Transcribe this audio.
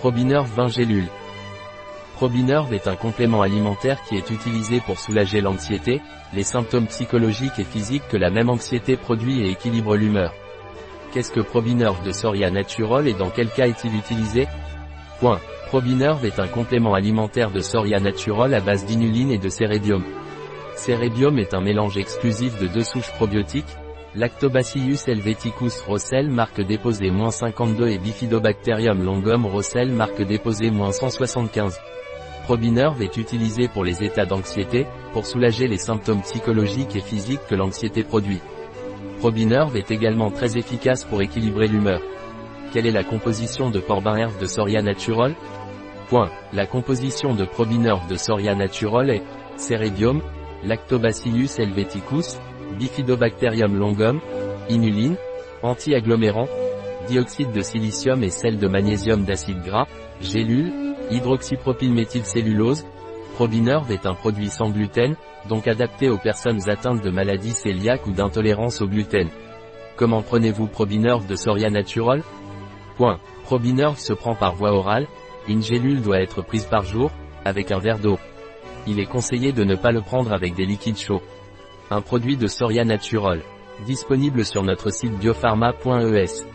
Probinerve 20 gélules. Probinerve est un complément alimentaire qui est utilisé pour soulager l'anxiété, les symptômes psychologiques et physiques que la même anxiété produit et équilibre l'humeur. Qu'est-ce que Probinerve de Soria Natural et dans quel cas est-il utilisé? Point. Probinerve est un complément alimentaire de Soria Natural à base d'inuline et de cérébium. Cérébium est un mélange exclusif de deux souches probiotiques, Lactobacillus helveticus rossel marque déposée 52 et Bifidobacterium longum rossel marque déposée 175. Probinerve est utilisé pour les états d'anxiété, pour soulager les symptômes psychologiques et physiques que l'anxiété produit. Probinerve est également très efficace pour équilibrer l'humeur. Quelle est la composition de Probinerve de Soria Natural? Point. La composition de Probinerve de Soria Natural est Cérébium, Lactobacillus helveticus, Bifidobacterium longum, inuline, anti-agglomérant, dioxyde de silicium et sel de magnésium d'acide gras, gélules, hydroxypropylméthylcellulose. Probinerve est un produit sans gluten, donc adapté aux personnes atteintes de maladies cœliaques ou d'intolérance au gluten. Comment prenez-vous Probinerve de Soria Natural? Point. Probinerve se prend par voie orale, une gélule doit être prise par jour, avec un verre d'eau. Il est conseillé de ne pas le prendre avec des liquides chauds. Un produit de Soria Natural. Disponible sur notre site biopharma.es.